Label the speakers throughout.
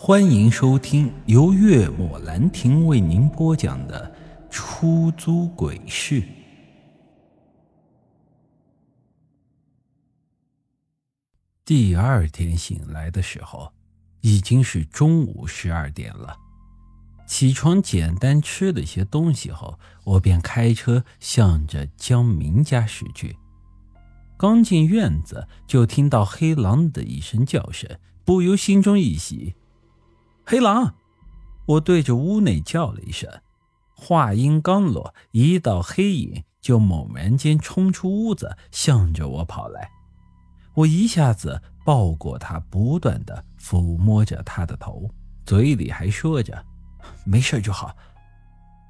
Speaker 1: 欢迎收听由月末兰亭为您播讲的《出租鬼市》。第二天醒来的时候，已经是中午十二点了。起床，简单吃了些东西后，我便开车向着江明家驶去。刚进院子，就听到黑狼的一声叫声，不由心中一喜。黑狼，我对着屋内叫了一声，话音刚落，一道黑影就猛然间冲出屋子，向着我跑来。我一下子抱过他，不断的抚摸着他的头，嘴里还说着：“没事就好。”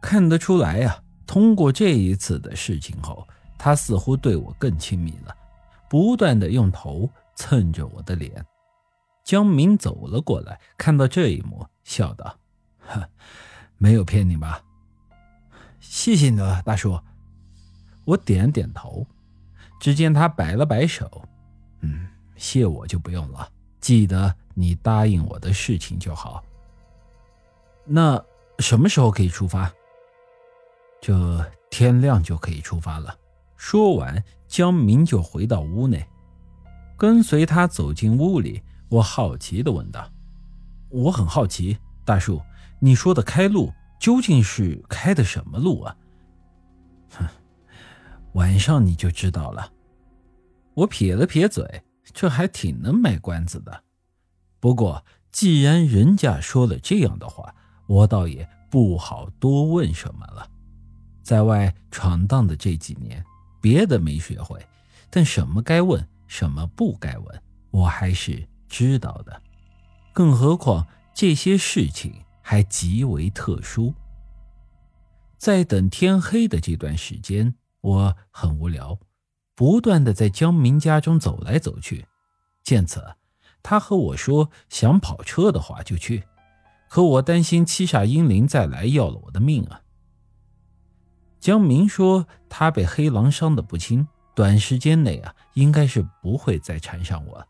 Speaker 1: 看得出来呀，通过这一次的事情后，他似乎对我更亲密了，不断的用头蹭着我的脸。江明走了过来，看到这一幕，笑道：“呵，没有骗你吧？谢谢你了，大叔。”我点点头。只见他摆了摆手：“嗯，谢我就不用了。记得你答应我的事情就好。那什么时候可以出发？这天亮就可以出发了。”说完，江明就回到屋内，跟随他走进屋里。我好奇的问道：“我很好奇，大叔，你说的开路究竟是开的什么路啊？”“哼，晚上你就知道了。”我撇了撇嘴，这还挺能卖关子的。不过既然人家说了这样的话，我倒也不好多问什么了。在外闯荡的这几年，别的没学会，但什么该问，什么不该问，我还是。知道的，更何况这些事情还极为特殊。在等天黑的这段时间，我很无聊，不断的在江明家中走来走去。见此，他和我说想跑车的话就去，可我担心七煞阴灵再来要了我的命啊。江明说他被黑狼伤得不轻，短时间内啊应该是不会再缠上我。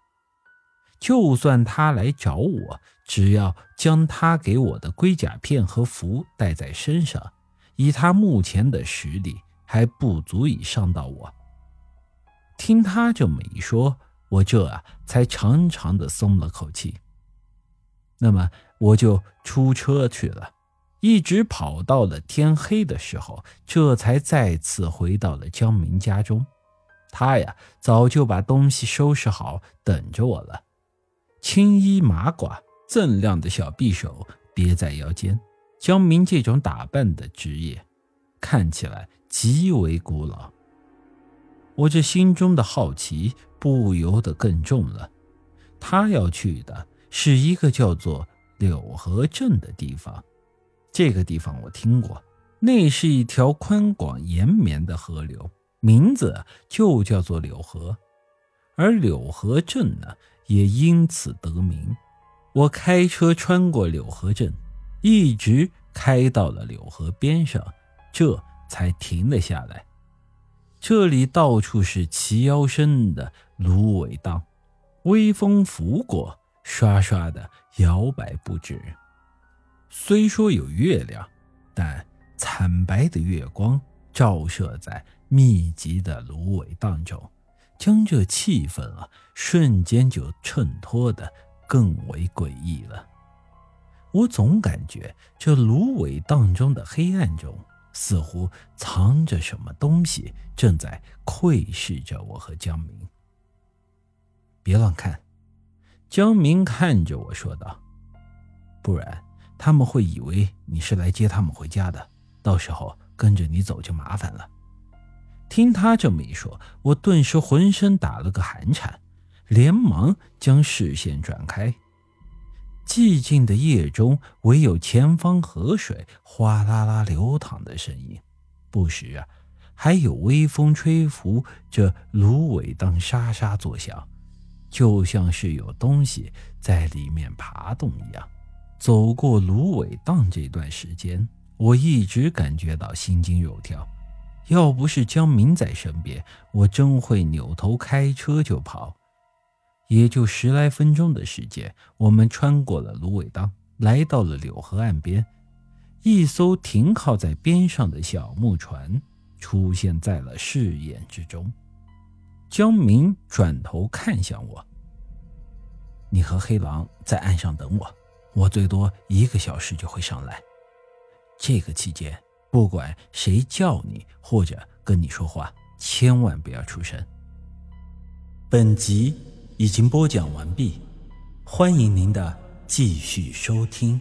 Speaker 1: 就算他来找我，只要将他给我的龟甲片和符带在身上，以他目前的实力，还不足以伤到我。听他这么一说，我这啊才长长的松了口气。那么我就出车去了，一直跑到了天黑的时候，这才再次回到了江明家中。他呀，早就把东西收拾好，等着我了。青衣马褂，锃亮的小匕首别在腰间。江明这种打扮的职业，看起来极为古老。我这心中的好奇不由得更重了。他要去的是一个叫做柳河镇的地方。这个地方我听过，那是一条宽广延绵的河流，名字就叫做柳河。而柳河镇呢？也因此得名。我开车穿过柳河镇，一直开到了柳河边上，这才停了下来。这里到处是齐腰深的芦苇荡，微风拂过，刷刷的摇摆不止。虽说有月亮，但惨白的月光照射在密集的芦苇荡中。将这气氛啊，瞬间就衬托的更为诡异了。我总感觉这芦苇荡中的黑暗中，似乎藏着什么东西，正在窥视着我和江明。别乱看，江明看着我说道：“不然他们会以为你是来接他们回家的，到时候跟着你走就麻烦了。”听他这么一说，我顿时浑身打了个寒颤，连忙将视线转开。寂静的夜中，唯有前方河水哗啦啦流淌的声音，不时啊，还有微风吹拂着芦苇荡沙沙作响，就像是有东西在里面爬动一样。走过芦苇荡这段时间，我一直感觉到心惊肉跳。要不是江明在身边，我真会扭头开车就跑。也就十来分钟的时间，我们穿过了芦苇荡，来到了柳河岸边。一艘停靠在边上的小木船出现在了视野之中。江明转头看向我：“你和黑狼在岸上等我，我最多一个小时就会上来。这个期间，不管谁叫你或者跟你说话，千万不要出声。”本集已经播讲完毕，欢迎您的继续收听。